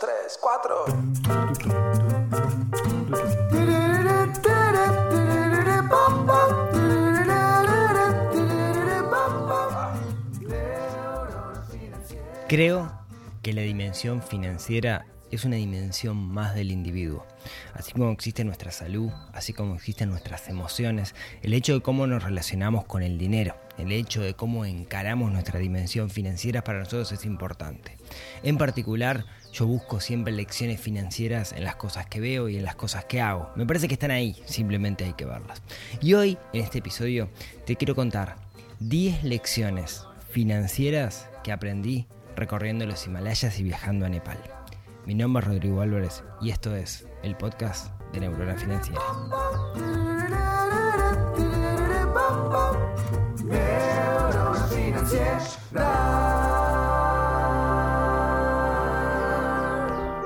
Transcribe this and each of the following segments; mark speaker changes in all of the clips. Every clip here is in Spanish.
Speaker 1: tres, cuatro.
Speaker 2: Creo que la dimensión financiera es una dimensión más del individuo. Así como existe nuestra salud, así como existen nuestras emociones, el hecho de cómo nos relacionamos con el dinero, el hecho de cómo encaramos nuestra dimensión financiera para nosotros es importante. En particular, yo busco siempre lecciones financieras en las cosas que veo y en las cosas que hago. Me parece que están ahí, simplemente hay que verlas. Y hoy, en este episodio, te quiero contar 10 lecciones financieras que aprendí recorriendo los Himalayas y viajando a Nepal. Mi nombre es Rodrigo Álvarez y esto es el podcast de Neurona Financiera.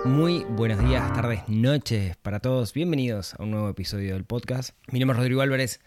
Speaker 2: Muy buenos días, tardes, noches para todos. Bienvenidos a un nuevo episodio del podcast. Mi nombre es Rodrigo Álvarez.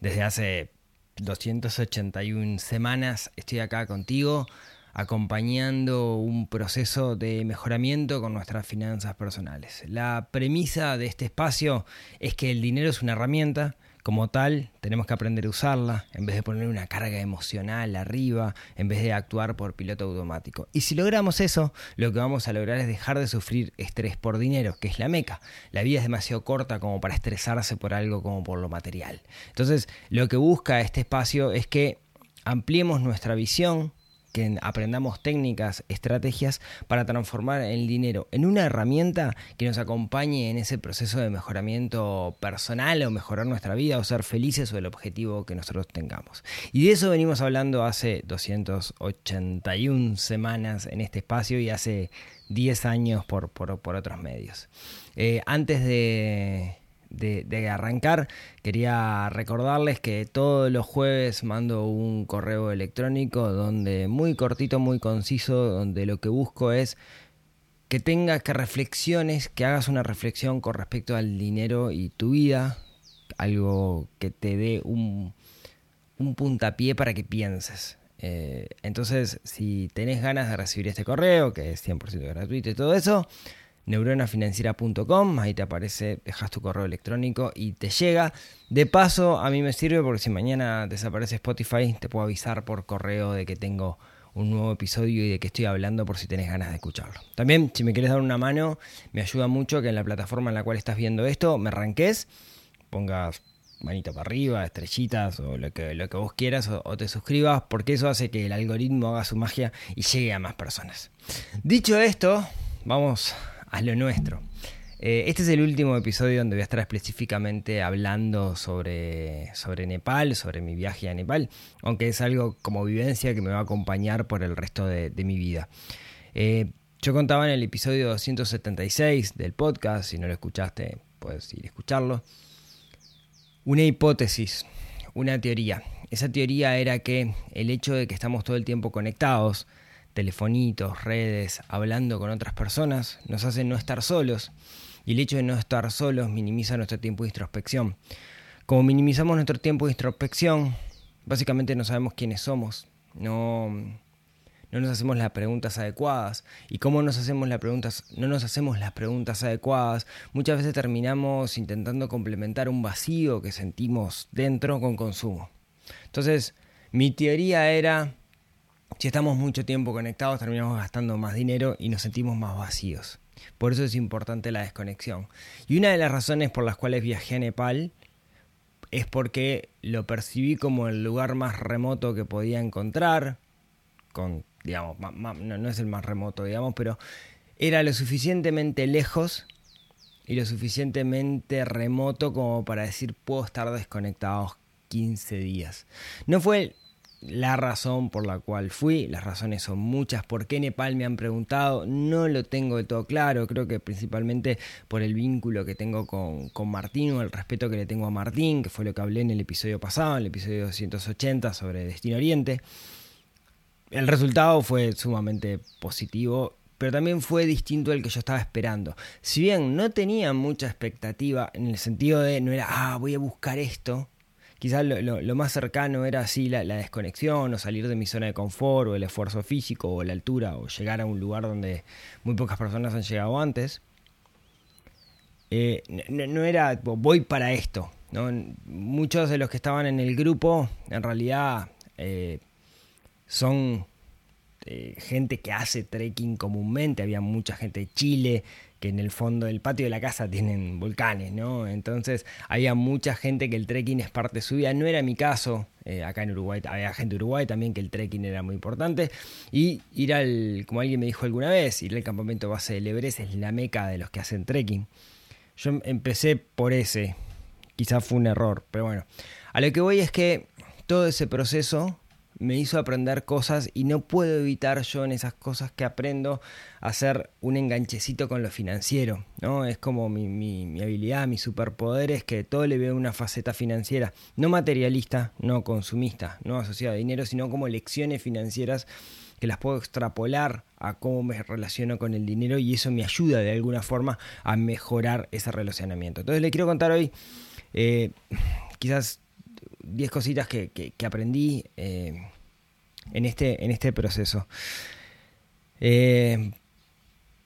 Speaker 2: Desde hace 281 semanas estoy acá contigo acompañando un proceso de mejoramiento con nuestras finanzas personales. La premisa de este espacio es que el dinero es una herramienta, como tal tenemos que aprender a usarla en vez de poner una carga emocional arriba, en vez de actuar por piloto automático. Y si logramos eso, lo que vamos a lograr es dejar de sufrir estrés por dinero, que es la meca. La vida es demasiado corta como para estresarse por algo como por lo material. Entonces, lo que busca este espacio es que ampliemos nuestra visión, que aprendamos técnicas, estrategias para transformar el dinero en una herramienta que nos acompañe en ese proceso de mejoramiento personal o mejorar nuestra vida o ser felices o el objetivo que nosotros tengamos. Y de eso venimos hablando hace 281 semanas en este espacio y hace 10 años por, por, otros medios. Eh, antes de de, arrancar, quería recordarles que todos los jueves mando un correo electrónico donde muy cortito, muy conciso, donde lo que busco es que tengas que reflexiones, que hagas una reflexión con respecto al dinero y tu vida, algo que te dé un, un puntapié para que pienses. Eh, entonces, si tenés ganas de recibir este correo, que es 100% gratuito y todo eso, neuronafinanciera.com, ahí te aparece, dejas tu correo electrónico y te llega. De paso, a mí me sirve porque si mañana desaparece Spotify, te puedo avisar por correo de que tengo un nuevo episodio y de que estoy hablando por si tenés ganas de escucharlo. También, si me quieres dar una mano, me ayuda mucho que en la plataforma en la cual estás viendo esto me arranques, pongas manito para arriba, estrellitas o lo que, lo que vos quieras o, o, te suscribas porque eso hace que el algoritmo haga su magia y llegue a más personas. Dicho esto, vamos a lo nuestro. Eh, este es el último episodio donde voy a estar específicamente hablando sobre, sobre Nepal, sobre mi viaje a Nepal, aunque es algo como vivencia que me va a acompañar por el resto de, mi vida. Eh, yo contaba en el episodio 276 del podcast, si no lo escuchaste, puedes ir a escucharlo, una hipótesis, una teoría. Esa teoría era que el hecho de que estamos todo el tiempo conectados, telefonitos, redes, hablando con otras personas, nos hacen no estar solos. Y el hecho de no estar solos minimiza nuestro tiempo de introspección. Como minimizamos nuestro tiempo de introspección, básicamente no sabemos quiénes somos, no, no nos hacemos las preguntas adecuadas. Y como nos hacemos las preguntas, no nos hacemos las preguntas adecuadas, muchas veces terminamos intentando complementar un vacío que sentimos dentro con consumo. Entonces, mi teoría era si estamos mucho tiempo conectados, terminamos gastando más dinero y nos sentimos más vacíos. Por eso es importante la desconexión. Y una de las razones por las cuales viajé a Nepal es porque lo percibí como el lugar más remoto que podía encontrar. Con, digamos, no, no es el más remoto, digamos, pero era lo suficientemente lejos y lo suficientemente remoto como para decir puedo estar desconectado 15 días. No fue la razón por la cual fui, las razones son muchas, por qué Nepal me han preguntado, no lo tengo de todo claro, creo que principalmente por el vínculo que tengo con, con Martín o el respeto que le tengo a Martín, que fue lo que hablé en el episodio pasado, en el episodio 280 sobre Destino Oriente. El resultado fue sumamente positivo, pero también fue distinto al que yo estaba esperando. Si bien no tenía mucha expectativa en el sentido de no era, ah, voy a buscar esto, quizás lo, más cercano era así la, desconexión o salir de mi zona de confort o el esfuerzo físico o la altura o llegar a un lugar donde muy pocas personas han llegado antes. Eh, no, era voy para esto. Muchos de los que estaban en el grupo en realidad eh, son eh, gente que hace trekking comúnmente. Había mucha gente de Chile, que en el fondo del patio de la casa tienen volcanes, ¿no? Entonces había mucha gente que el trekking es parte de su vida. No era mi caso, eh, acá en Uruguay había gente de Uruguay también que el trekking era muy importante. Y ir al, como alguien me dijo alguna vez, ir al campamento base del Everest es la meca de los que hacen trekking. Yo empecé por ese, quizás fue un error, pero bueno. A lo que voy es que todo ese proceso me hizo aprender cosas y no puedo evitar yo en esas cosas que aprendo hacer un enganchecito con lo financiero, ¿no? Es como mi, mi, habilidad, mi superpoder es que todo le veo una faceta financiera, no materialista, no consumista, no asociada a dinero, sino como lecciones financieras que las puedo extrapolar a cómo me relaciono con el dinero y eso me ayuda de alguna forma a mejorar ese relacionamiento. Entonces le quiero contar hoy eh, quizás 10 cositas que, aprendí eh, en, este, en este proceso. Eh,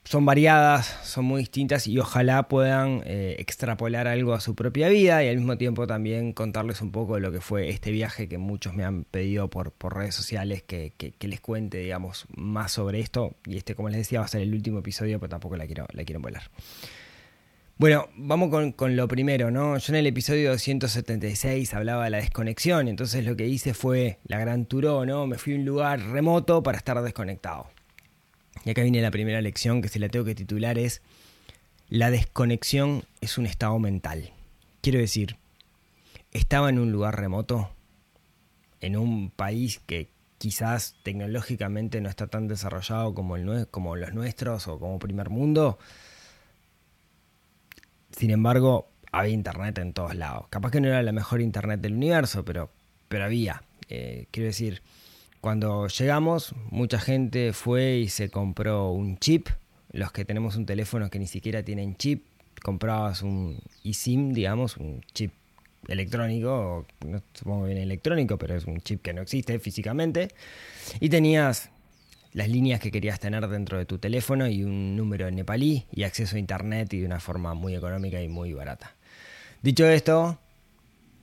Speaker 2: son variadas, son muy distintas y ojalá puedan eh, extrapolar algo a su propia vida y al mismo tiempo también contarles un poco de lo que fue este viaje que muchos me han pedido por, por redes sociales que, les cuente, digamos, más sobre esto. Y este, como les decía, va a ser el último episodio, pero tampoco la quiero, la quiero volar. Bueno, vamos con, lo primero, ¿no? Yo en el episodio 276 hablaba de la desconexión, entonces lo que hice fue la gran turó, ¿no? Me fui a un lugar remoto para estar desconectado. Y acá viene la primera lección que si la tengo que titular es La desconexión es un estado mental. Quiero decir, estaba en un lugar remoto, en un país que quizás tecnológicamente no está tan desarrollado como, el, como los nuestros o como primer mundo, sin embargo, había internet en todos lados. Capaz que no era la mejor internet del universo, pero, pero había. Eh, quiero decir, cuando llegamos, mucha gente fue y se compró un chip. Los que tenemos un teléfono que ni siquiera tienen chip, comprabas un eSIM, digamos, un chip electrónico, no supongo bien electrónico, pero es un chip que no existe físicamente. Y tenías las líneas que querías tener dentro de tu teléfono y un número nepalí y acceso a internet y de una forma muy económica y muy barata. Dicho esto,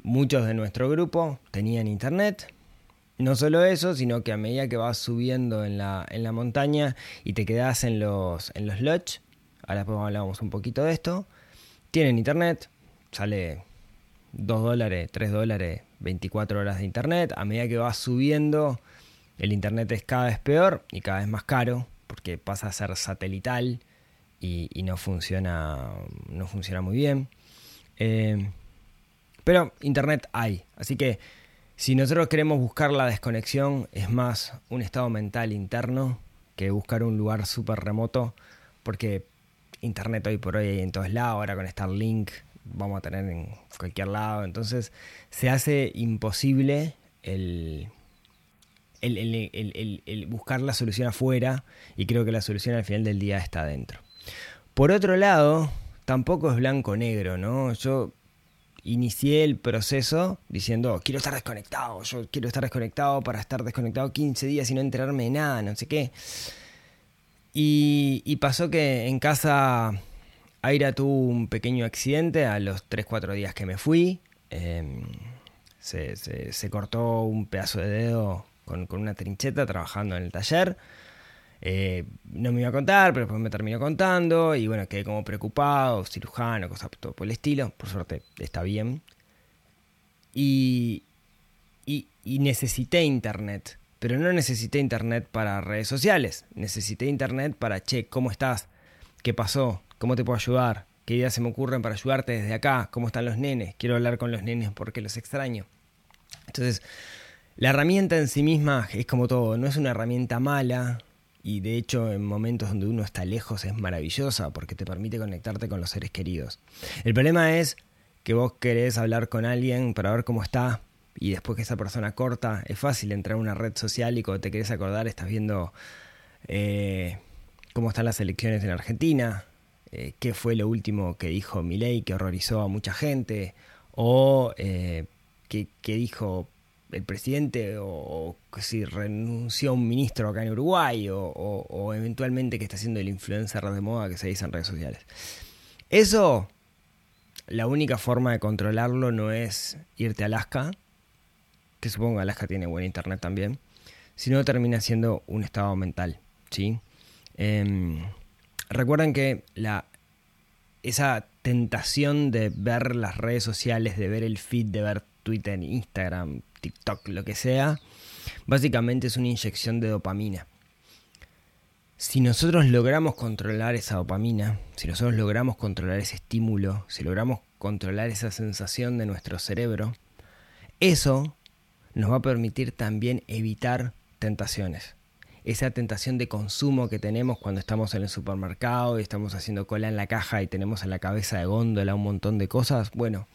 Speaker 2: muchos de nuestro grupo tenían internet. No solo eso, sino que a medida que vas subiendo en la, en la montaña y te quedas en los, en los lodge, ahora después hablamos un poquito de esto, tienen internet, sale 2 dólares, 3 dólares, 24 horas de internet, a medida que vas subiendo el Internet es cada vez peor y cada vez más caro porque pasa a ser satelital y, no, funciona, no funciona muy bien. Eh, pero Internet hay, así que si nosotros queremos buscar la desconexión es más un estado mental interno que buscar un lugar súper remoto porque Internet hoy por hoy hay en todos lados, ahora con Starlink vamos a tener en cualquier lado, entonces se hace imposible el el, buscar la solución afuera y creo que la solución al final del día está adentro. Por otro lado, tampoco es blanco-negro, ¿no? Yo inicié el proceso diciendo, quiero estar desconectado, yo quiero estar desconectado para estar desconectado 15 días y no enterarme de nada, no sé qué. Y, pasó que en casa Aira tuvo un pequeño accidente a los 3-4 días que me fui. Em, se, se, cortó un pedazo de dedo con, una trincheta trabajando en el taller. Eh, no me iba a contar, pero después me terminó contando y bueno, quedé como preocupado, cirujano, cosas por el estilo. Por suerte está bien. Y, y, y, necesité internet, pero no necesité internet para redes sociales. Necesité internet para, che, ¿cómo estás? ¿Qué pasó? ¿Cómo te puedo ayudar? ¿Qué ideas se me ocurren para ayudarte desde acá? ¿Cómo están los nenes? Quiero hablar con los nenes porque los extraño. Entonces, la herramienta en sí misma es como todo, no es una herramienta mala y de hecho en momentos donde uno está lejos es maravillosa porque te permite conectarte con los seres queridos. El problema es que vos querés hablar con alguien para ver cómo está y después que esa persona corta, es fácil entrar a una red social y cuando te querés acordar estás viendo eh, cómo están las elecciones en Argentina, eh, qué fue lo último que dijo Milei que horrorizó a mucha gente o... Eh, que, dijo el presidente o, si renunció un ministro acá en Uruguay o, eventualmente que está haciendo el influencer de moda que se dice en redes sociales. Eso, la única forma de controlarlo no es irte a Alaska, que supongo Alaska tiene buen internet también, sino termina siendo un estado mental. ¿sí? Em, recuerden que la, esa tentación de ver las redes sociales, de ver el feed, de ver Twitter, Instagram, TikTok, lo que sea, básicamente es una inyección de dopamina. Si nosotros logramos controlar esa dopamina, si nosotros logramos controlar ese estímulo, si logramos controlar esa sensación de nuestro cerebro, eso nos va a permitir también evitar tentaciones esa tentación de consumo que tenemos cuando estamos en el supermercado y estamos haciendo cola en la caja y tenemos en la cabeza de góndola un montón de cosas, bueno,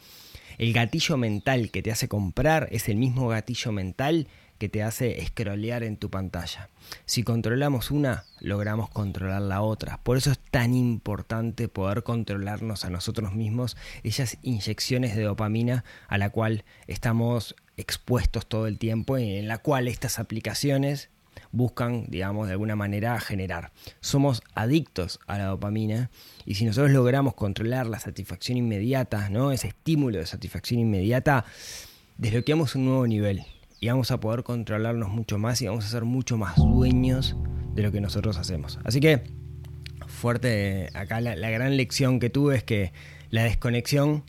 Speaker 2: el gatillo mental que te hace comprar es el mismo gatillo mental que te hace scrollear en tu pantalla. Si controlamos una, logramos controlar la otra. Por eso es tan importante poder controlarnos a nosotros mismos, esas inyecciones de dopamina a la cual estamos expuestos todo el tiempo y en la cual estas aplicaciones buscan, digamos, de alguna manera generar. Somos adictos a la dopamina y si nosotros logramos controlar la satisfacción inmediata, ¿no? ese estímulo de satisfacción inmediata, desbloqueamos un nuevo nivel y vamos a poder controlarnos mucho más y vamos a ser mucho más dueños de lo que nosotros hacemos. Así que, fuerte, acá la, la gran lección que tuve es que la desconexión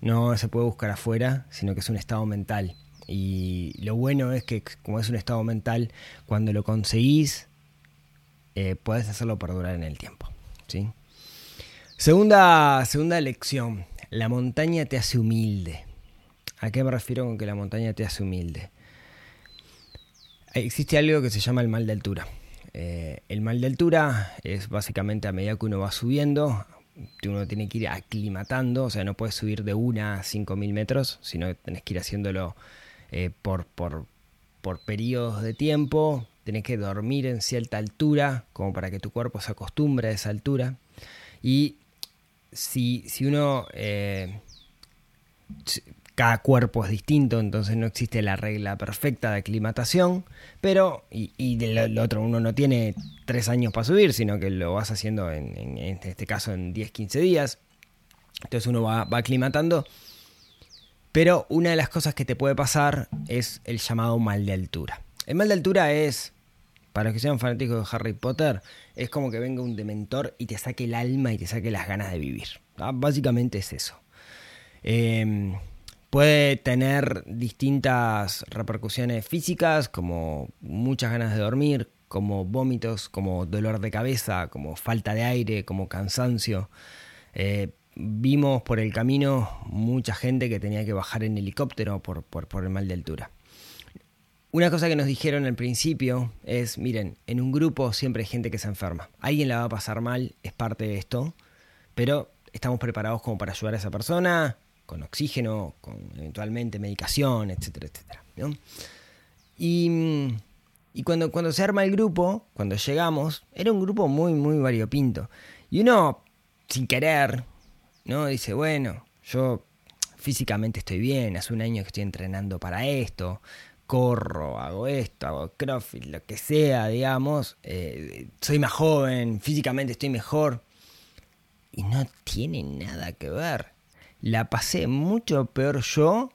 Speaker 2: no se puede buscar afuera, sino que es un estado mental y lo bueno es que como es un estado mental, cuando lo conseguís, eh, puedes hacerlo perdurar en el tiempo. ¿sí? Segunda, segunda lección, la montaña te hace humilde. ¿A qué me refiero con que la montaña te hace humilde? Existe algo que se llama el mal de altura. Eh, el mal de altura es básicamente a medida que uno va subiendo, uno tiene que ir aclimatando, o sea, no puedes subir de una a 5.000 metros, sino que tenés que ir haciéndolo eh, por, por, por periodos de tiempo, tenés que dormir en cierta altura, como para que tu cuerpo se acostumbre a esa altura. Y si, si uno... Eh, cada cuerpo es distinto, entonces no existe la regla perfecta de aclimatación, pero, y, y del otro, uno no tiene tres años para subir, sino que lo vas haciendo en, en, este caso en 10, 15 días, entonces uno va, va aclimatando pero una de las cosas que te puede pasar es el llamado mal de altura. El mal de altura es, para los que sean fanáticos de Harry Potter, es como que venga un dementor y te saque el alma y te saque las ganas de vivir. Básicamente es eso. Em, puede tener distintas repercusiones físicas, como muchas ganas de dormir, como vómitos, como dolor de cabeza, como falta de aire, como cansancio. Eh, vimos por el camino mucha gente que tenía que bajar en helicóptero por, por, el mal de altura. Una cosa que nos dijeron al principio es, miren, en un grupo siempre hay gente que se enferma. Alguien la va a pasar mal, es parte de esto, pero estamos preparados como para ayudar a esa persona, con oxígeno, con eventualmente medicación, etcétera, etcétera. Y, y cuando, cuando se arma el grupo, cuando llegamos, era un grupo muy, muy variopinto. Y uno, sin querer, ¿no? Dice, bueno, yo físicamente estoy bien, hace un año que estoy entrenando para esto, corro, hago esto, hago crossfit, lo que sea, digamos, eh, soy más joven, físicamente estoy mejor. Y no tiene nada que ver. La pasé mucho peor yo,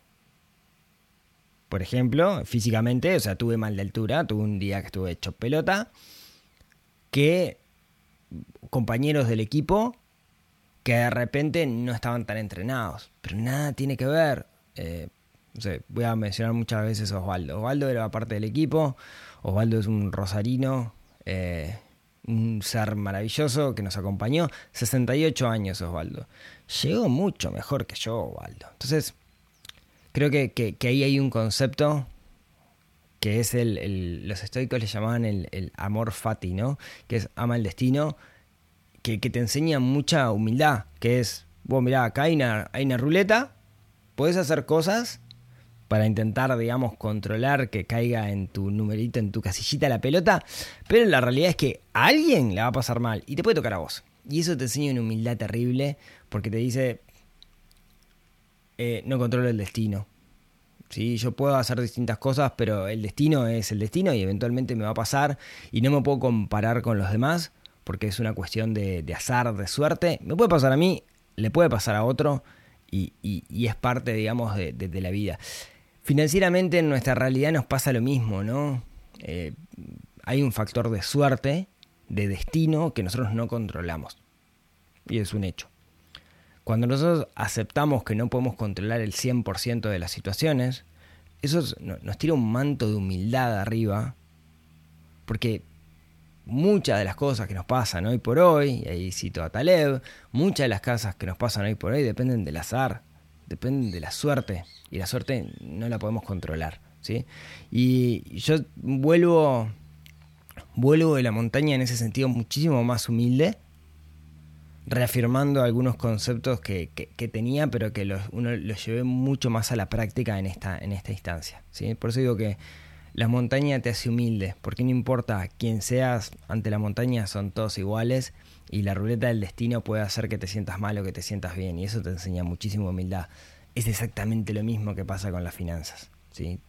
Speaker 2: por ejemplo, físicamente, o sea, tuve mal de altura, tuve un día que estuve hecho pelota, que compañeros del equipo que de repente no estaban tan entrenados. Pero nada tiene que ver. Eh, voy a mencionar muchas veces a Osvaldo. Osvaldo era parte del equipo. Osvaldo es un rosarino, eh, un ser maravilloso que nos acompañó. 68 años Osvaldo. Llegó mucho mejor que yo, Osvaldo. Entonces, creo que, ahí hay un concepto que es el, los estoicos le llamaban el, el amor fati, ¿no? Que es ama el destino que, te enseña mucha humildad, que es, vos mirá, acá hay una, hay una ruleta, puedes hacer cosas para intentar, digamos, controlar que caiga en tu numerito, en tu casillita la pelota, pero la realidad es que a alguien le va a pasar mal y te puede tocar a vos. Y eso te enseña una humildad terrible porque te dice, eh, no controlo el destino. ¿sí? Yo puedo hacer distintas cosas, pero el destino es el destino y eventualmente me va a pasar y no me puedo comparar con los demás porque es una cuestión de, azar, de suerte. Me puede pasar a mí, le puede pasar a otro y, es parte, digamos, de, la vida. Financieramente en nuestra realidad nos pasa lo mismo, ¿no? Eh, hay un factor de suerte, de destino, que nosotros no controlamos. Y es un hecho. Cuando nosotros aceptamos que no podemos controlar el 100% de las situaciones, eso nos tira un manto de humildad arriba, porque muchas de las cosas que nos pasan hoy por hoy, y ahí cito a Taleb, muchas de las cosas que nos pasan hoy por hoy dependen del azar, dependen de la suerte, y la suerte no la podemos controlar. ¿sí? Y yo vuelvo, vuelvo de la montaña en ese sentido muchísimo más humilde, reafirmando algunos conceptos que, tenía, pero que los, uno los llevé mucho más a la práctica en esta, en esta instancia. ¿sí? Por eso digo que la montaña te hace humilde, porque no importa quién seas, ante la montaña son todos iguales y la ruleta del destino puede hacer que te sientas mal o que te sientas bien, y eso te enseña muchísima humildad. Es exactamente lo mismo que pasa con las finanzas. ¿sí?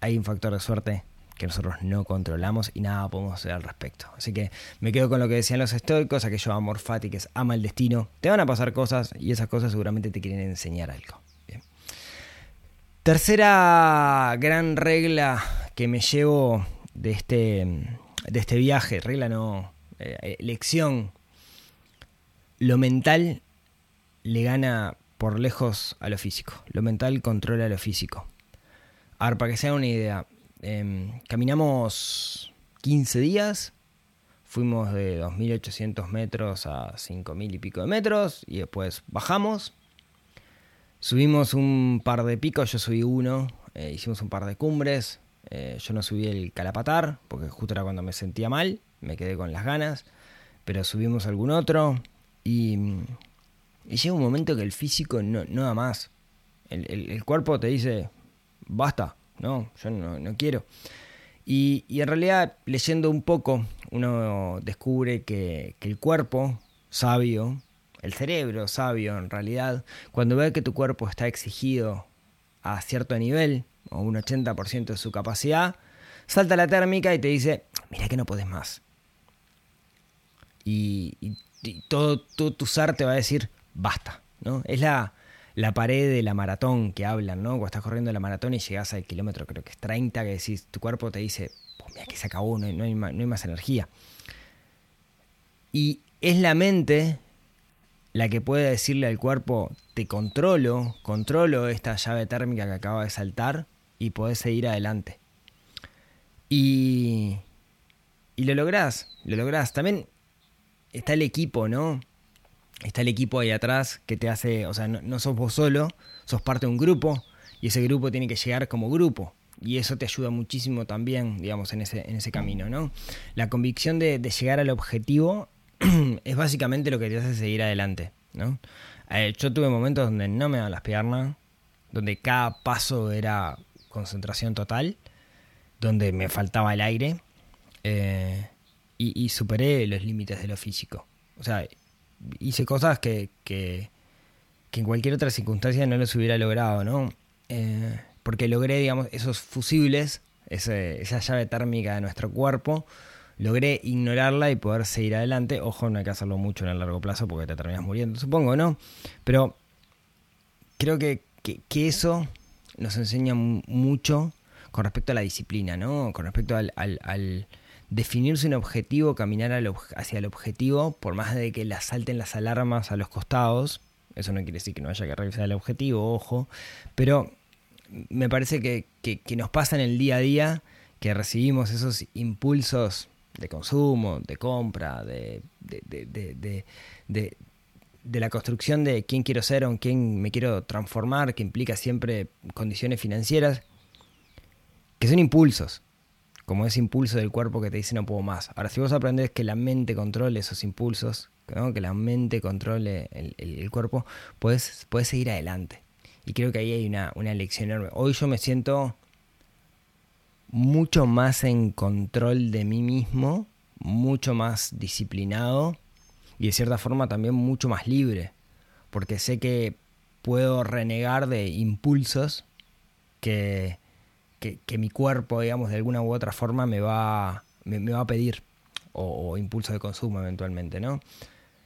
Speaker 2: Hay un factor de suerte, que nosotros no controlamos y nada podemos hacer al respecto. Así que me quedo con lo que decían los estoicos, aquello amor fati, que es ama el destino. Te van a pasar cosas y esas cosas seguramente te quieren enseñar algo. Tercera gran regla que me llevo de este, de este viaje, regla no, eh, lección. Lo mental le gana por lejos a lo físico. Lo mental controla lo físico. A ver, para que se una idea, Em, caminamos 15 días, fuimos de 2.800 metros a 5.000 y pico de metros y después bajamos. Subimos un par de picos, yo subí uno, eh, hicimos un par de cumbres, eh, yo no subí el calapatar porque justo era cuando me sentía mal, me quedé con las ganas, pero subimos algún otro y, llega un momento que el físico no, da más. el cuerpo te dice, basta, no, yo no, quiero. Y, en realidad, leyendo un poco, uno descubre que, el cuerpo sabio, el cerebro sabio en realidad, cuando ve que tu cuerpo está exigido a cierto nivel, o un 80% de su capacidad, salta la térmica y te dice, mira que no puedes más. Y, todo, tu ser te va a decir, basta. ¿no? Es la, la pared de la maratón que hablan, ¿no? Cuando estás corriendo la maratón y llegas al kilómetro, creo que es 30, que decís, tu cuerpo te dice, pues mira que se acabó, no hay, más, energía. Y es la mente la que puede decirle al cuerpo, te controlo, controlo esta llave térmica que acaba de saltar y podés seguir adelante. Y, y lo lográs, lo lográs. También está el equipo, ¿no? está el equipo ahí atrás que te hace, o sea, no, sos vos solo, sos parte de un grupo y ese grupo tiene que llegar como grupo. Y eso te ayuda muchísimo también, digamos, en ese, en ese camino, ¿no? La convicción de, llegar al objetivo es básicamente lo que te hace seguir adelante, ¿no? Eh, yo tuve momentos donde no me daban las piernas, donde cada paso era concentración total, donde me faltaba el aire eh, y, superé los límites de lo físico. O sea, hice cosas que, que, en cualquier otra circunstancia no los hubiera logrado, ¿no? Eh, porque logré, digamos, esos fusibles, esa llave térmica de nuestro cuerpo, logré ignorarla y poder seguir adelante. Ojo, no hay que hacerlo mucho en el largo plazo porque te terminas muriendo, supongo, ¿no? Pero creo que, que, eso nos enseña mucho con respecto a la disciplina, ¿no? Con respecto al definirse un objetivo, caminar hacia el objetivo, por más de que le salten las alarmas a los costados, eso no quiere decir que no haya que revisar el objetivo, ojo, pero me parece que, nos pasa en el día a día que recibimos esos impulsos de consumo, de compra, de, de, de, la construcción de quién quiero ser o en quién me quiero transformar, que implica siempre condiciones financieras, que son impulsos como ese impulso del cuerpo que te dice no puedo más. Ahora, si vos aprendés que la mente controle esos impulsos, que la mente controle el, cuerpo, puedes, puedes seguir adelante. Y creo que ahí hay una, una lección enorme. Hoy yo me siento mucho más en control de mí mismo, mucho más disciplinado y de cierta forma también mucho más libre, porque sé que puedo renegar de impulsos que, que, mi cuerpo, digamos, de alguna u otra forma me va, me, va a pedir o, impulso de consumo eventualmente, ¿no?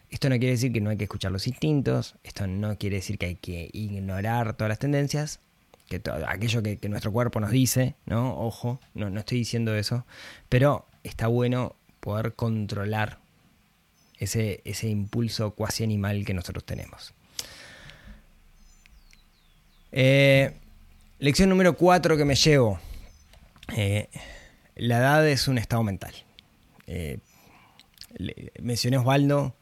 Speaker 2: Esto no quiere decir que no hay que escuchar los instintos, esto no quiere decir que hay que ignorar todas las tendencias, que aquello que, nuestro cuerpo nos dice, ¿no? Ojo, no, no estoy diciendo eso, pero está bueno poder controlar ese, ese impulso cuasi animal que nosotros tenemos. Eh, lección número 4 que me llevo. Eh, la edad es un estado mental. Eh, mencioné Osvaldo.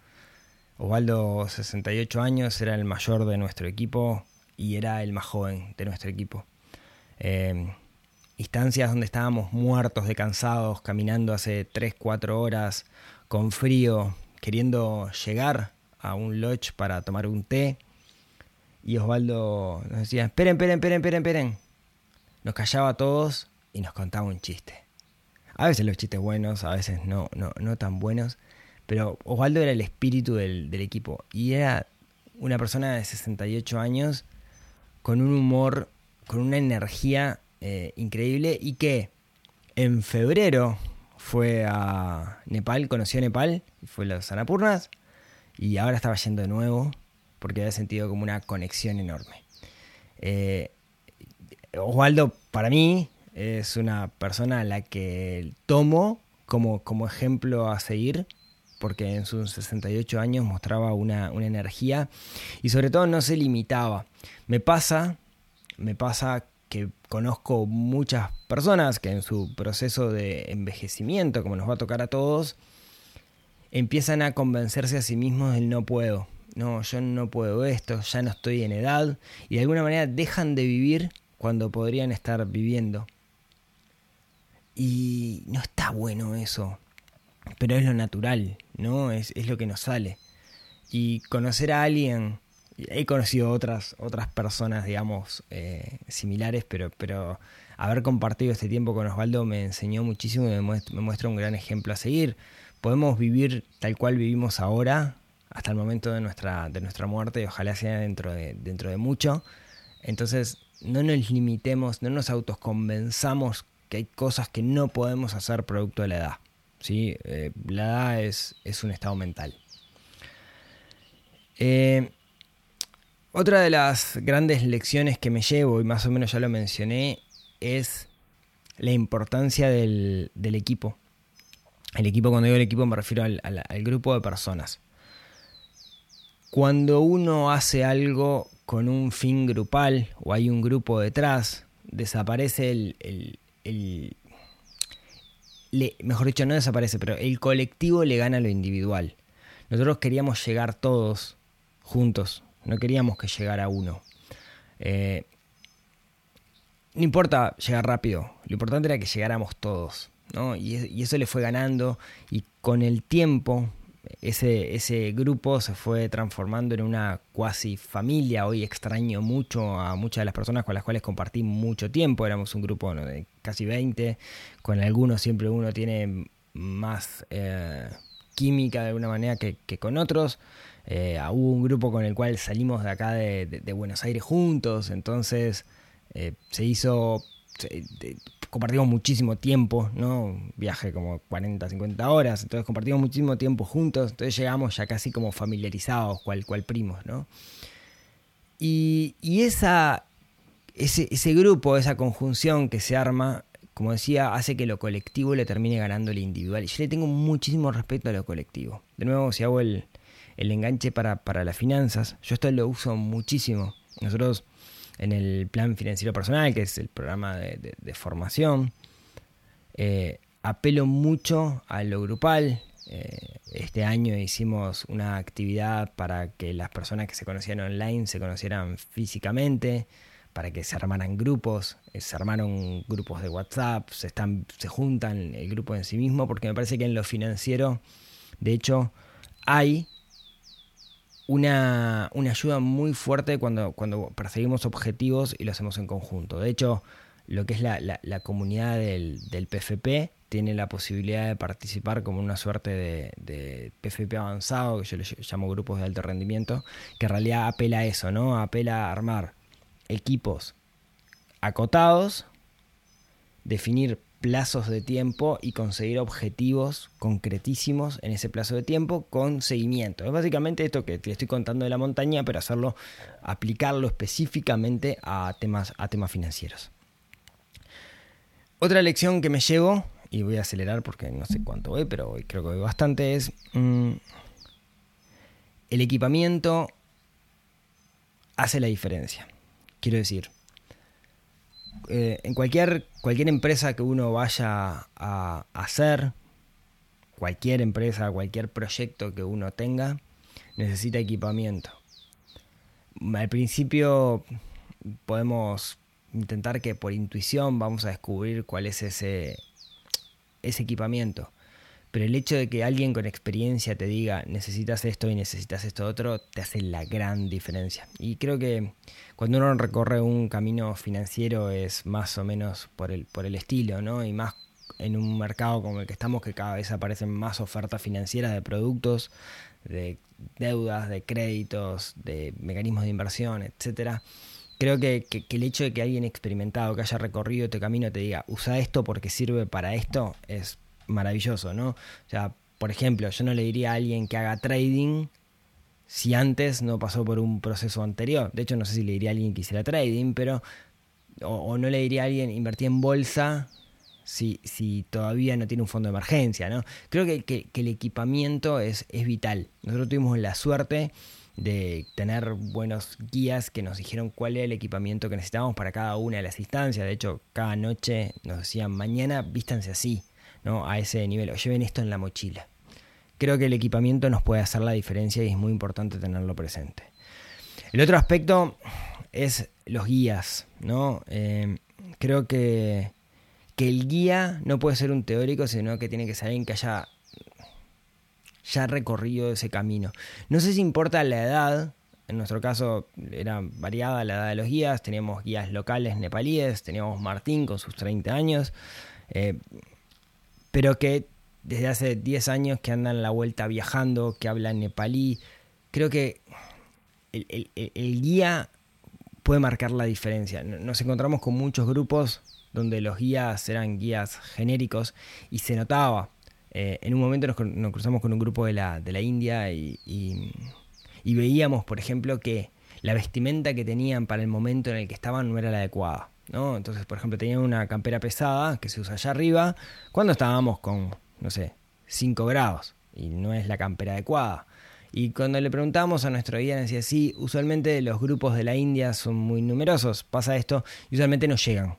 Speaker 2: Osvaldo, 68 años, era el mayor de nuestro equipo y era el más joven de nuestro equipo. instancias donde estábamos muertos de cansados, caminando hace 3-4 horas, con frío, queriendo llegar a un lodge para tomar un té y Osvaldo nos decía, esperen, esperen, esperen, esperen, esperen. Nos callaba a todos y nos contaba un chiste. A veces los chistes buenos, a veces no, no, no tan buenos. Pero Osvaldo era el espíritu del, equipo. Y era una persona de 68 años con un humor, con una energía eh, increíble y que en febrero fue a Nepal, conoció a Nepal, fue a las Anapurnas y ahora estaba yendo de nuevo porque había sentido como una conexión enorme. Eh, Osvaldo, para mí, es una persona a la que tomo como, como ejemplo a seguir, porque en sus 68 años mostraba una, una energía y sobre todo no se limitaba. Me pasa, me pasa que conozco muchas personas que en su proceso de envejecimiento, como nos va a tocar a todos, empiezan a convencerse a sí mismos del no puedo, no, yo no puedo esto, ya no estoy en edad, y de alguna manera dejan de vivir cuando podrían estar viviendo. Y no está bueno eso, pero es lo natural, ¿no? Es, lo que nos sale. Y conocer a alguien, he conocido otras, otras personas, digamos, eh, similares, pero, pero haber compartido este tiempo con Osvaldo me enseñó muchísimo y me me muestra un gran ejemplo a seguir. Podemos vivir tal cual vivimos ahora, hasta el momento de nuestra, de nuestra muerte y ojalá sea dentro de, dentro de mucho. Entonces, no nos limitemos, no nos autoconvenzamos que hay cosas que no podemos hacer producto de la edad. ¿Sí? Eh, la edad es, es, un estado mental. Eh, otra de las grandes lecciones que me llevo, y más o menos ya lo mencioné, es la importancia del, equipo. El equipo, cuando digo el equipo me refiero al grupo de personas cuando uno hace algo con un fin grupal o hay un grupo detrás, desaparece el, mejor dicho, no desaparece, pero el colectivo le gana a lo individual. Nosotros queríamos llegar todos juntos, no queríamos que llegara uno. Eh, no importa llegar rápido, lo importante era que llegáramos todos, ¿no? Y, y eso le fue ganando y con el tiempo ese, ese grupo se fue transformando en una cuasi familia. Hoy extraño mucho a muchas de las personas con las cuales compartí mucho tiempo. Éramos un grupo de casi 20. Con algunos siempre uno tiene más eh, química de alguna manera que, con otros. Eh, hubo un grupo con el cual salimos de acá de, Buenos Aires juntos. Entonces eh, se hizo compartimos muchísimo tiempo, ¿no? Viaje como 40, 50 horas, entonces compartimos muchísimo tiempo juntos, entonces llegamos ya casi como familiarizados, cual, cual primos, ¿no? Y, esa, ese, ese grupo, esa conjunción que se arma, como decía, hace que lo colectivo le termine ganando el individual. Y yo le tengo muchísimo respeto a lo colectivo. De nuevo, si hago el, el enganche para, para las finanzas, yo esto lo uso muchísimo. Nosotros en el plan financiero personal, que es el programa de, formación. Eh, apelo mucho a lo grupal. Eh, este año hicimos una actividad para que las personas que se conocían online se conocieran físicamente, para que se armaran grupos, eh, se armaron grupos de WhatsApp, se, están, se juntan el grupo en sí mismo, porque me parece que en lo financiero, de hecho, hay una, ayuda muy fuerte cuando, cuando perseguimos objetivos y lo hacemos en conjunto. De hecho, lo que es la, la, comunidad del, del, PFP tiene la posibilidad de participar como una suerte de, de, PFP avanzado, que yo le llamo grupos de alto rendimiento, que en realidad apela a eso, ¿no? Apela a armar equipos acotados, definir plazos de tiempo y conseguir objetivos concretísimos en ese plazo de tiempo con seguimiento. Es básicamente esto que te estoy contando de la montaña, pero hacerlo, aplicarlo específicamente a temas, a temas financieros. Otra lección que me llevo, y voy a acelerar porque no sé cuánto voy, pero creo que voy bastante, es mm, el equipamiento hace la diferencia. Quiero decir, eh, en cualquier, cualquier empresa que uno vaya a hacer, cualquier empresa, cualquier proyecto que uno tenga, necesita equipamiento. Al principio podemos intentar que por intuición vamos a descubrir cuál es ese, ese equipamiento. Pero el hecho de que alguien con experiencia te diga necesitas esto y necesitas esto otro, te hace la gran diferencia. Y creo que cuando uno recorre un camino financiero es más o menos por el, por el estilo, ¿no? Y más en un mercado como el que estamos, que cada vez aparecen más ofertas financieras de productos, de deudas, de créditos, de mecanismos de inversión, etcétera creo que, el hecho de que alguien experimentado, que haya recorrido este camino, te diga, usa esto porque sirve para esto, es maravilloso, ¿no? O sea, por ejemplo, yo no le diría a alguien que haga trading si antes no pasó por un proceso anterior. De hecho, no sé si le diría a alguien que hiciera trading, pero. O, no le diría a alguien invertir en bolsa si, si, todavía no tiene un fondo de emergencia, ¿no? Creo que, que, el equipamiento es, es vital. Nosotros tuvimos la suerte de tener buenos guías que nos dijeron cuál era el equipamiento que necesitábamos para cada una de las instancias. De hecho, cada noche nos decían, mañana vístanse así, ¿no? A ese nivel, o lleven esto en la mochila. Creo que el equipamiento nos puede hacer la diferencia y es muy importante tenerlo presente. El otro aspecto es los guías, ¿no? Eh, creo que, que el guía no puede ser un teórico, sino que tiene que ser alguien que haya ya recorrido ese camino. No sé si importa la edad, en nuestro caso era variada la edad de los guías, teníamos guías locales nepalíes, teníamos Martín con sus 30 años, eh, pero que desde hace 10 años que andan la vuelta viajando, que hablan nepalí, creo que el, el guía puede marcar la diferencia. Nos encontramos con muchos grupos donde los guías eran guías genéricos y se notaba eh, en un momento nos, cruzamos con un grupo de la, de la India y, veíamos, por ejemplo, que la vestimenta que tenían para el momento en el que estaban no era la adecuada. ¿No? Entonces, por ejemplo, tenían una campera pesada que se usa allá arriba cuando estábamos con, no sé, 5 grados y no es la campera adecuada. Y cuando le preguntamos a nuestro guía, decía, sí, usualmente los grupos de la India son muy numerosos, pasa esto, y usualmente no llegan.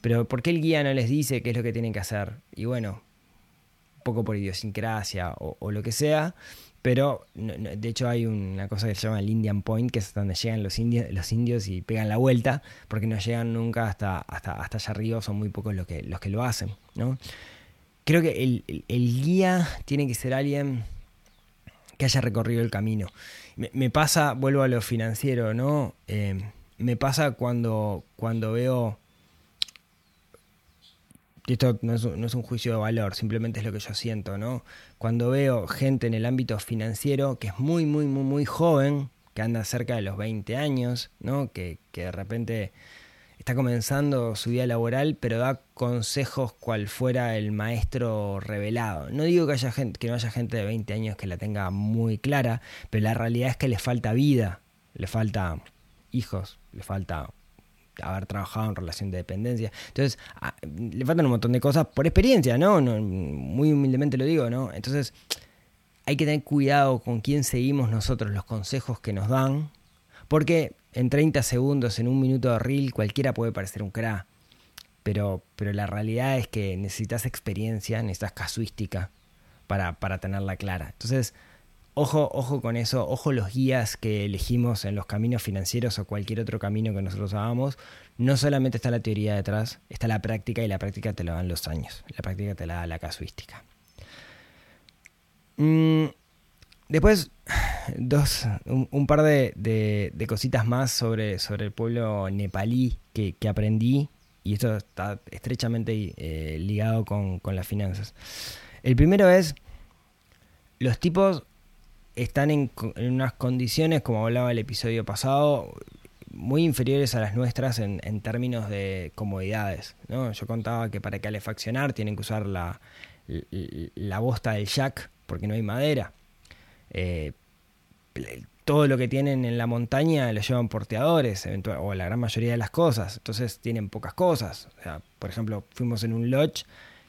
Speaker 2: Pero ¿por qué el guía no les dice qué es lo que tienen que hacer? Y bueno, poco por idiosincrasia o, lo que sea, pero de hecho hay una cosa que se llama el Indian Point, que es donde llegan los indios, los indios y pegan la vuelta, porque no llegan nunca hasta, hasta, hasta allá arriba, son muy pocos los que, los que lo hacen. ¿no? Creo que el, guía tiene que ser alguien que haya recorrido el camino. Me, pasa, vuelvo a lo financiero, ¿no? Eh, me pasa cuando, cuando veo esto no es, un juicio de valor, simplemente es lo que yo siento, ¿no? Cuando veo gente en el ámbito financiero que es muy, muy, muy, muy joven, que anda cerca de los 20 años, ¿no? Que, de repente está comenzando su vida laboral, pero da consejos cual fuera el maestro revelado. No digo que, haya gente, que no haya gente de 20 años que la tenga muy clara, pero la realidad es que le falta vida, le falta hijos, le falta haber trabajado en relación de dependencia. Entonces, le faltan un montón de cosas por experiencia, ¿no? Muy humildemente lo digo, ¿no? Entonces, hay que tener cuidado con quién seguimos nosotros, los consejos que nos dan, porque en 30 segundos, en un minuto de reel, cualquiera puede parecer un cra. Pero, pero la realidad es que necesitas experiencia, necesitas casuística para, para tenerla clara. Entonces, Ojo, ojo con eso, ojo los guías que elegimos en los caminos financieros o cualquier otro camino que nosotros hagamos. No solamente está la teoría detrás, está la práctica y la práctica te la dan los años. La práctica te la da la casuística. Mm, después, dos, un, par de, cositas más sobre, sobre el pueblo nepalí que, aprendí. Y esto está estrechamente eh, ligado con, con las finanzas. El primero es, los tipos están en, unas condiciones, como hablaba el episodio pasado, muy inferiores a las nuestras en, términos de comodidades. ¿no? Yo contaba que para calefaccionar tienen que usar la, la bosta del jack porque no hay madera. Eh, todo lo que tienen en la montaña lo llevan porteadores, o la gran mayoría de las cosas. Entonces tienen pocas cosas. por ejemplo, fuimos en un lodge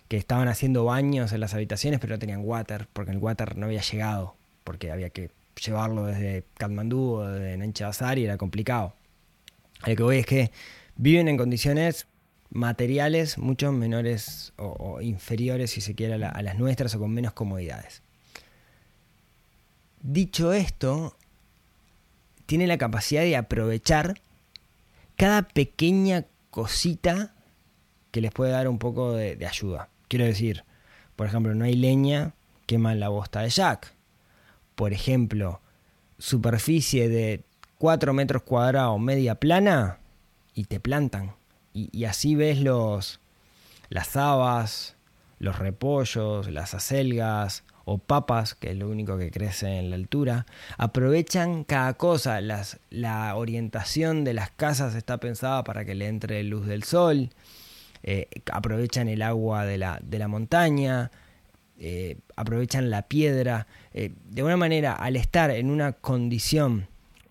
Speaker 2: que estaban haciendo baños en las habitaciones, pero no tenían water, porque el water no había llegado, porque había que llevarlo desde Katmandú o desde Nancha Bazar y era complicado. Lo que voy es que viven en condiciones materiales mucho menores o, inferiores, si se quiere, a las nuestras o con menos comodidades. Dicho esto, tiene la capacidad de aprovechar cada pequeña cosita que les puede dar un poco de, ayuda. Quiero decir, por ejemplo, no hay leña, queman la bosta de Jack. Por ejemplo, superficie de 4 metros cuadrados, media plana, y te plantan. Y, así ves los, las habas, los repollos, las acelgas, o papas, que es lo único que crece en la altura, aprovechan cada cosa. La orientación de las casas está pensada para que le entre luz del sol, eh, aprovechan el agua de la, de la montaña, eh, aprovechan la piedra. Eh, de alguna manera, al estar en una condición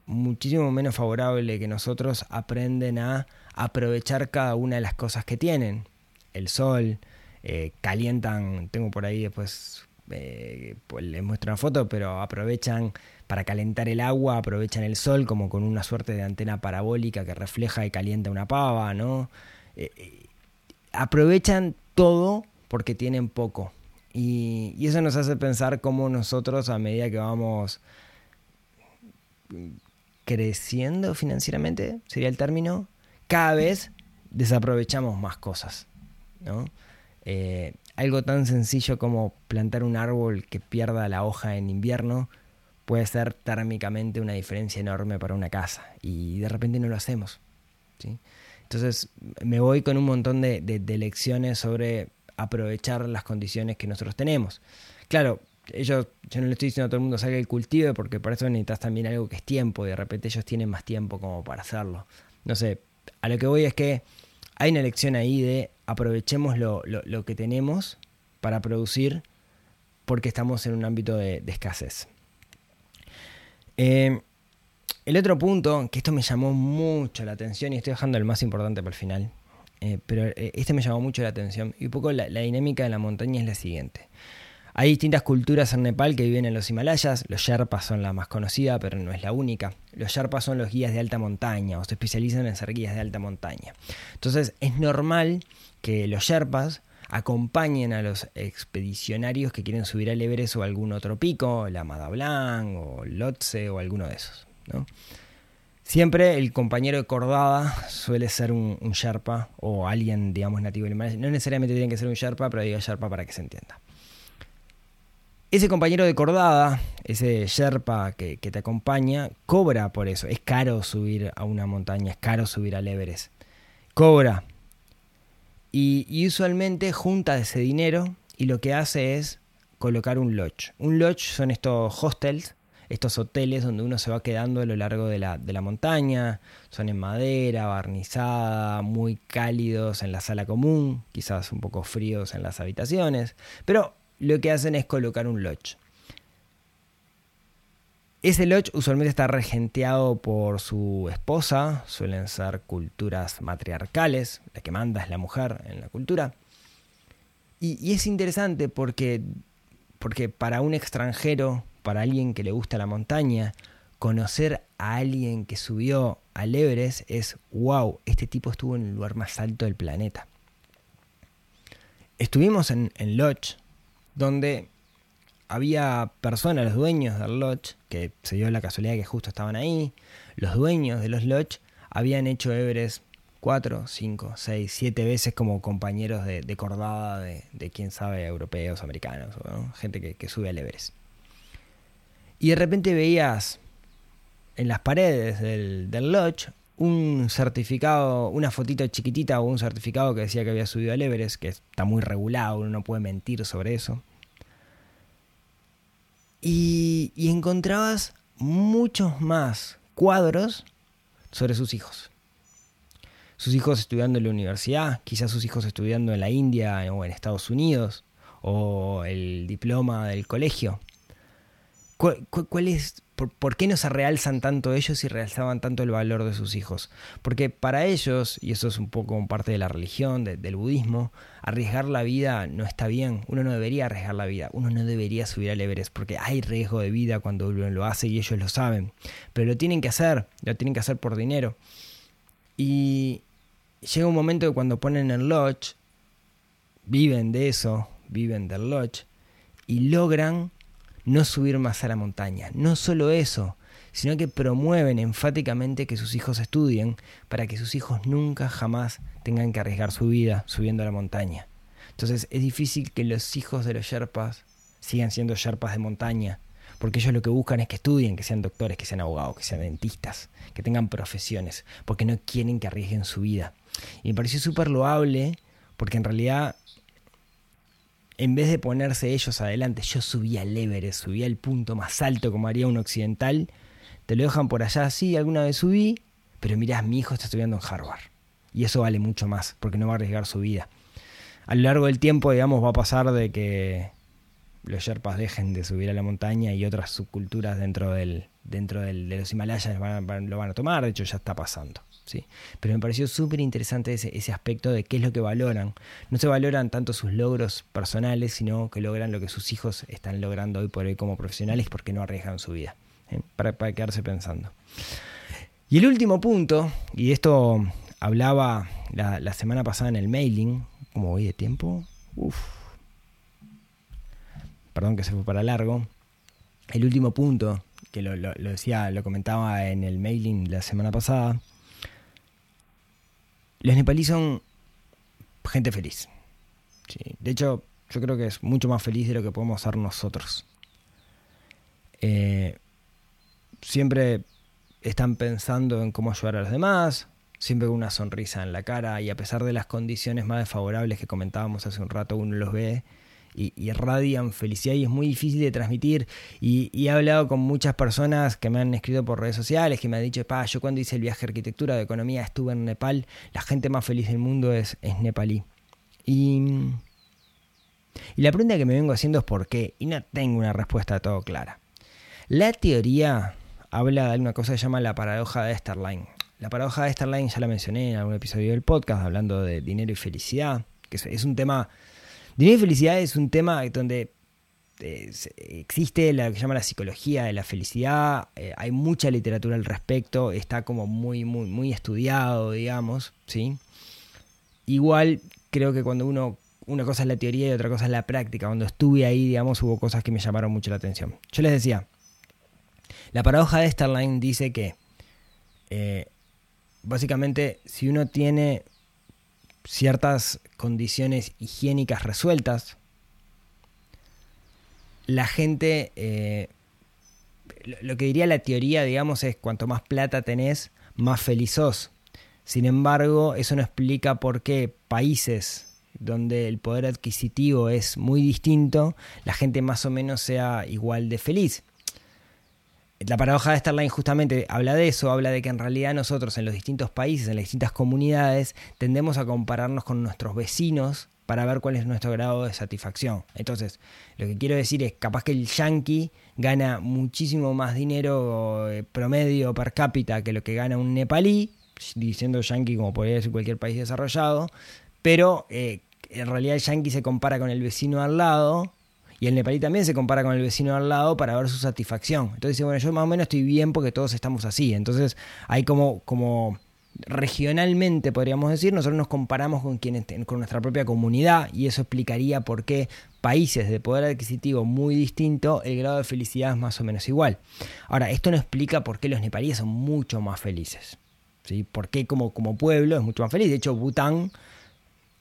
Speaker 2: muchísimo menos favorable que nosotros, aprenden a aprovechar cada una de las cosas que tienen. El sol, calientan, tengo por ahí después eh, pues les muestro una foto, pero aprovechan para calentar el agua, aprovechan el sol como con una suerte de antena parabólica que refleja y calienta una pava, ¿no? Eh, eh, aprovechan todo porque tienen poco. Y, eso nos hace pensar cómo nosotros a medida que vamos creciendo financieramente, sería el término, cada vez desaprovechamos más cosas, ¿no? Eh, algo tan sencillo como plantar un árbol que pierda la hoja en invierno puede ser térmicamente una diferencia enorme para una casa y de repente no lo hacemos. ¿sí? Entonces me voy con un montón de, lecciones sobre aprovechar las condiciones que nosotros tenemos. Claro, ellos, yo no le estoy diciendo a todo el mundo salga y cultive porque para eso necesitas también algo que es tiempo y de repente ellos tienen más tiempo como para hacerlo. No sé, a lo que voy es que hay una lección ahí de aprovechemos lo, que tenemos para producir porque estamos en un ámbito de, escasez. Eh, el otro punto, que esto me llamó mucho la atención y estoy dejando el más importante para el final, eh, pero eh, este me llamó mucho la atención y un poco la dinámica de la montaña es la siguiente. Hay distintas culturas en Nepal que viven en los Himalayas, los Sherpas son la más conocida, pero no es la única. Los Sherpas son los guías de alta montaña o se especializan en ser guías de alta montaña. Entonces es normal que los Sherpas acompañen a los expedicionarios que quieren subir al Everest o algún otro pico, la Madablan o Lhotse o alguno de esos. Siempre el compañero de cordada suele ser un, Sherpa o alguien, digamos, nativo Himalaya. No necesariamente tiene que ser un Sherpa, pero digo Sherpa para que se entienda. Ese compañero de cordada, ese Sherpa que, te acompaña, cobra por eso. Es caro subir a una montaña, es caro subir al Everest. Cobra. Y, usualmente junta ese dinero y lo que hace es colocar un lodge. Un lodge son estos hostels, estos hoteles donde uno se va quedando a lo largo de la, de la, montaña. Son en madera, barnizada, muy cálidos en la sala común, quizás un poco fríos en las habitaciones. Pero lo que hacen es colocar un lodge. Ese lodge usualmente está regenteado por su esposa, suelen ser culturas matriarcales, la que manda es la mujer en la cultura. Y, es interesante porque, porque para un extranjero, para alguien que le gusta la montaña, conocer a alguien que subió al Everest es, wow, este tipo estuvo en el lugar más alto del planeta. Estuvimos en, Lodge, donde había personas, los dueños del lodge, que se dio la casualidad que justo estaban ahí, los dueños de los lodge habían hecho Everest cuatro, cinco, seis, siete veces como compañeros de, cordada de, quién sabe, europeos, americanos, gente que, sube al Everest. Y de repente veías en las paredes del, lodge un certificado, una fotito chiquitita o un certificado que decía que había subido al Everest, que está muy regulado, uno no puede mentir sobre eso. Y, encontrabas muchos más cuadros sobre sus hijos. Sus hijos estudiando en la universidad, quizás sus hijos estudiando en la India o en Estados Unidos, o el diploma del colegio. ¿Cuál, es, por, qué no se realzan tanto ellos y realzaban tanto el valor de sus hijos? Porque para ellos, y eso es un poco parte de la religión, del budismo, arriesgar la vida no está bien. Uno no debería arriesgar la vida, uno no debería subir al Everest, porque hay riesgo de vida cuando uno lo hace y ellos lo saben. Pero lo tienen que hacer, lo tienen que hacer por dinero. Y llega un momento que cuando ponen el lodge, viven de eso, viven del lodge, y logran no subir más a la montaña. No solo eso, sino que promueven enfáticamente que sus hijos estudien para que sus hijos nunca jamás tengan que arriesgar su vida subiendo a la montaña. Entonces es difícil que los hijos de los Sherpas sigan siendo Sherpas de montaña, porque ellos lo que buscan es que estudien, que sean doctores, que sean abogados, que sean dentistas, que tengan profesiones, porque no quieren que arriesguen su vida. Y me pareció súper loable, porque en realidad en vez de ponerse ellos adelante, yo subía al Everest, subía al punto más alto como haría un occidental, te lo dejan por allá, sí, alguna vez subí, pero mirá, mi hijo está estudiando en Harvard. Y eso vale mucho más, porque no va a arriesgar su vida. A lo largo del tiempo, digamos, va a pasar de que los Sherpas dejen de subir a la montaña y otras subculturas dentro, del, dentro de los Himalayas lo van a tomar, de hecho ya está pasando. Pero me pareció súper interesante ese, aspecto de qué es lo que valoran. No se valoran tanto sus logros personales, sino que logran lo que sus hijos están logrando hoy por hoy como profesionales porque no arriesgan su vida. ¿eh? Para, quedarse pensando. Y el último punto, y esto hablaba la, semana pasada en el mailing, como voy de tiempo, Uf. perdón que se fue para largo. El último punto, que lo decía, lo comentaba en el mailing la semana pasada, los nepalíes son gente feliz. De hecho, yo creo que es mucho más feliz de lo que podemos ser nosotros. Eh, siempre están pensando en cómo ayudar a los demás, siempre con una sonrisa en la cara y a pesar de las condiciones más desfavorables que comentábamos hace un rato, uno los ve y, irradian felicidad y es muy difícil de transmitir. Y, he hablado con muchas personas que me han escrito por redes sociales, que me han dicho, pa, yo cuando hice el viaje de arquitectura de economía estuve en Nepal, la gente más feliz del mundo es, nepalí. Y, la pregunta que me vengo haciendo es por qué, y no tengo una respuesta todo clara. La teoría habla de una cosa que se llama la paradoja de Esterline. La paradoja de Esterline ya la mencioné en algún episodio del podcast hablando de dinero y felicidad, que es un tema Dinero y felicidad es un tema donde eh, existe lo que llama la psicología de la felicidad, eh, hay mucha literatura al respecto, está como muy, muy, muy estudiado, digamos, ¿sí? Igual creo que cuando uno, una cosa es la teoría y otra cosa es la práctica, cuando estuve ahí, digamos, hubo cosas que me llamaron mucho la atención. Yo les decía, la paradoja de Starline dice que eh, básicamente si uno tiene ciertas condiciones higiénicas resueltas, la gente, eh, lo que diría la teoría, digamos, es cuanto más plata tenés, más feliz sos. Sin embargo, eso no explica por qué países donde el poder adquisitivo es muy distinto, la gente más o menos sea igual de feliz la paradoja de Starline justamente habla de eso, habla de que en realidad nosotros en los distintos países, en las distintas comunidades, tendemos a compararnos con nuestros vecinos para ver cuál es nuestro grado de satisfacción. Entonces, lo que quiero decir es, capaz que el yankee gana muchísimo más dinero eh, promedio per cápita que lo que gana un nepalí, diciendo yankee como podría decir cualquier país desarrollado, pero eh, en realidad el yankee se compara con el vecino al lado y el nepalí también se compara con el vecino al lado para ver su satisfacción. Entonces dice, bueno, yo más o menos estoy bien porque todos estamos así. Entonces hay como, como regionalmente, podríamos decir, nosotros nos comparamos con, quienes, con nuestra propia comunidad y eso explicaría por qué países de poder adquisitivo muy distinto, el grado de felicidad es más o menos igual. Ahora, esto no explica por qué los nepalíes son mucho más felices. ¿sí? ¿Por qué como, como pueblo es mucho más feliz? De hecho, Bután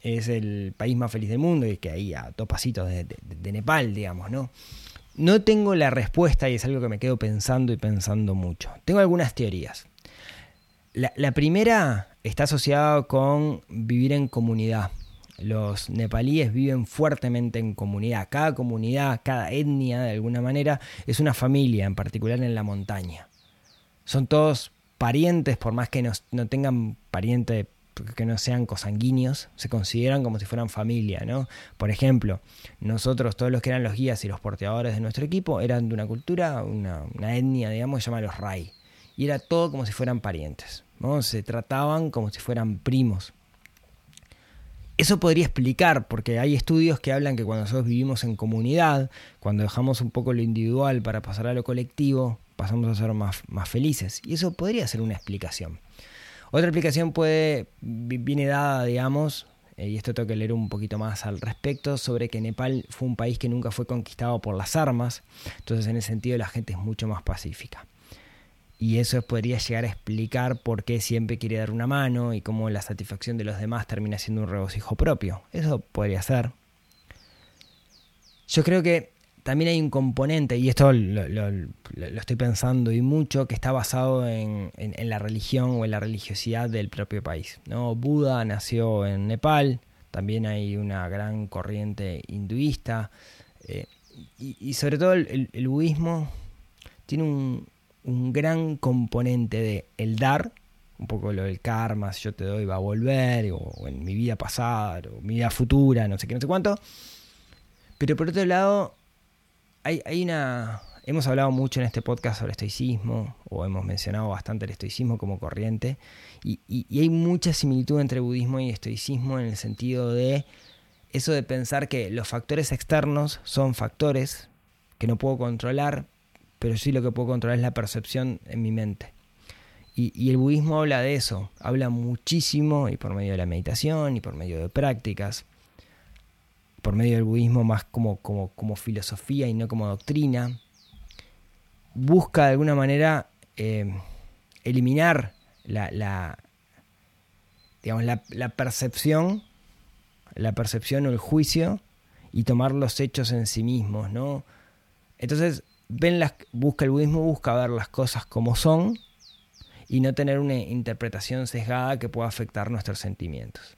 Speaker 2: es el país más feliz del mundo y que ahí a dos pasitos de, Nepal, digamos, ¿no? No tengo la respuesta y es algo que me quedo pensando y pensando mucho. Tengo algunas teorías. La, la primera está asociada con vivir en comunidad. Los nepalíes viven fuertemente en comunidad. Cada comunidad, cada etnia, de alguna manera, es una familia, en particular en la montaña. Son todos parientes, por más que no, no tengan pariente que no sean cosanguíneos, se consideran como si fueran familia, ¿no? Por ejemplo, nosotros, todos los que eran los guías y los porteadores de nuestro equipo, eran de una cultura, una, etnia, digamos, que se llama los Rai. Y era todo como si fueran parientes, ¿no? Se trataban como si fueran primos. Eso podría explicar, porque hay estudios que hablan que cuando nosotros vivimos en comunidad, cuando dejamos un poco lo individual para pasar a lo colectivo, pasamos a ser más, más felices. Y eso podría ser una explicación. Otra explicación puede, viene dada, digamos, eh, y esto tengo que leer un poquito más al respecto, sobre que Nepal fue un país que nunca fue conquistado por las armas, entonces en ese sentido la gente es mucho más pacífica. Y eso podría llegar a explicar por qué siempre quiere dar una mano y cómo la satisfacción de los demás termina siendo un regocijo propio. Eso podría ser. Yo creo que también hay un componente, y esto lo, estoy pensando y mucho, que está basado en, la religión o en la religiosidad del propio país. ¿no? Buda nació en Nepal, también hay una gran corriente hinduista, eh, y, sobre todo el, budismo tiene un, gran componente de el dar, un poco lo del karma, si yo te doy va a volver, o, en mi vida pasada, o mi vida futura, no sé qué, no sé cuánto. Pero por otro lado, hay, una... Hemos hablado mucho en este podcast sobre estoicismo, o hemos mencionado bastante el estoicismo como corriente, y, hay mucha similitud entre budismo y estoicismo en el sentido de eso de pensar que los factores externos son factores que no puedo controlar, pero sí lo que puedo controlar es la percepción en mi mente. Y, el budismo habla de eso, habla muchísimo, y por medio de la meditación, y por medio de prácticas, por medio del budismo más como, como, como filosofía y no como doctrina, busca de alguna manera eh, eliminar la, la digamos, la, percepción, la percepción o el juicio y tomar los hechos en sí mismos, ¿no? Entonces, ven las, busca el budismo, busca ver las cosas como son y no tener una interpretación sesgada que pueda afectar nuestros sentimientos.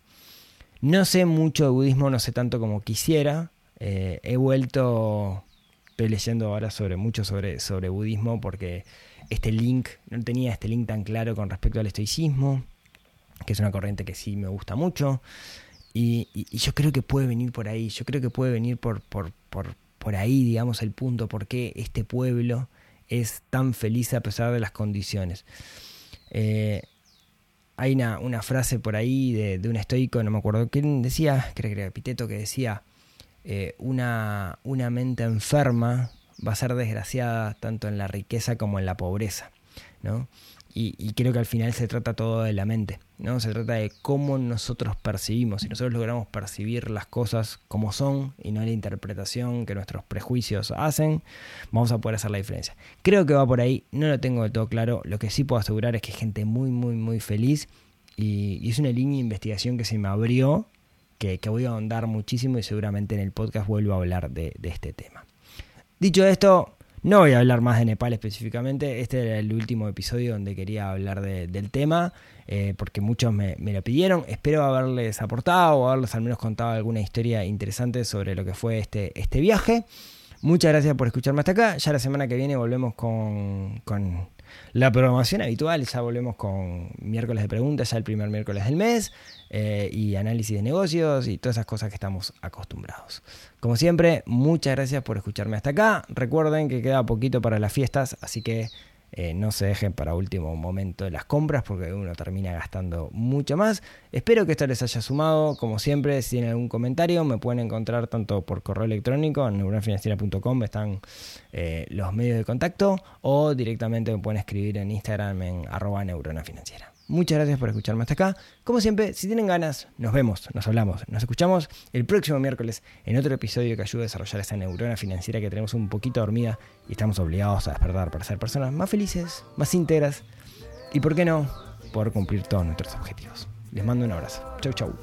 Speaker 2: No sé mucho de budismo, no sé tanto como quisiera. Eh, he vuelto, estoy leyendo ahora sobre mucho sobre, sobre budismo porque este link, no tenía este link tan claro con respecto al estoicismo, que es una corriente que sí me gusta mucho. Y, yo creo que puede venir por ahí, yo creo que puede venir por, por, por, por ahí, digamos, el punto, por qué este pueblo es tan feliz a pesar de las condiciones. Eh, hay una, frase por ahí de, un estoico, no me acuerdo quién decía, creo que era Epiteto, que decía, eh, una, una mente enferma va a ser desgraciada tanto en la riqueza como en la pobreza. ¿no? Y, creo que al final se trata todo de la mente, ¿no? Se trata de cómo nosotros percibimos. Si nosotros logramos percibir las cosas como son y no la interpretación que nuestros prejuicios hacen, vamos a poder hacer la diferencia. Creo que va por ahí, no lo tengo del todo claro. Lo que sí puedo asegurar es que hay gente muy, muy, muy feliz y, es una línea de investigación que se me abrió, que, voy a ahondar muchísimo y seguramente en el podcast vuelvo a hablar de este tema. Dicho esto, no voy a hablar más de Nepal específicamente, este era el último episodio donde quería hablar del tema, eh, porque muchos me, lo pidieron. Espero haberles aportado o haberles al menos contado alguna historia interesante sobre lo que fue este, este viaje. Muchas gracias por escucharme hasta acá. Ya la semana que viene volvemos con, con la programación habitual. Ya volvemos con miércoles de preguntas, ya el primer miércoles del mes. Eh, y análisis de negocios y todas esas cosas que estamos acostumbrados. Como siempre, muchas gracias por escucharme hasta acá. Recuerden que queda poquito para las fiestas, así que eh, no se dejen para último momento las compras porque uno termina gastando mucho más. Espero que esto les haya sumado. Como siempre, si tienen algún comentario, me pueden encontrar tanto por correo electrónico en neuronafinanciera.com, están eh, los medios de contacto, o directamente me pueden escribir en Instagram en arroba neuronafinanciera. Muchas gracias por escucharme hasta acá. Como siempre, si tienen ganas, nos vemos, nos hablamos, nos escuchamos el próximo miércoles en otro episodio que ayude a desarrollar esa neurona financiera que tenemos un poquito dormida y estamos obligados a despertar para ser personas más felices, más íntegras y, ¿por qué no?, poder cumplir todos nuestros objetivos. Les mando un abrazo. Chau, chau.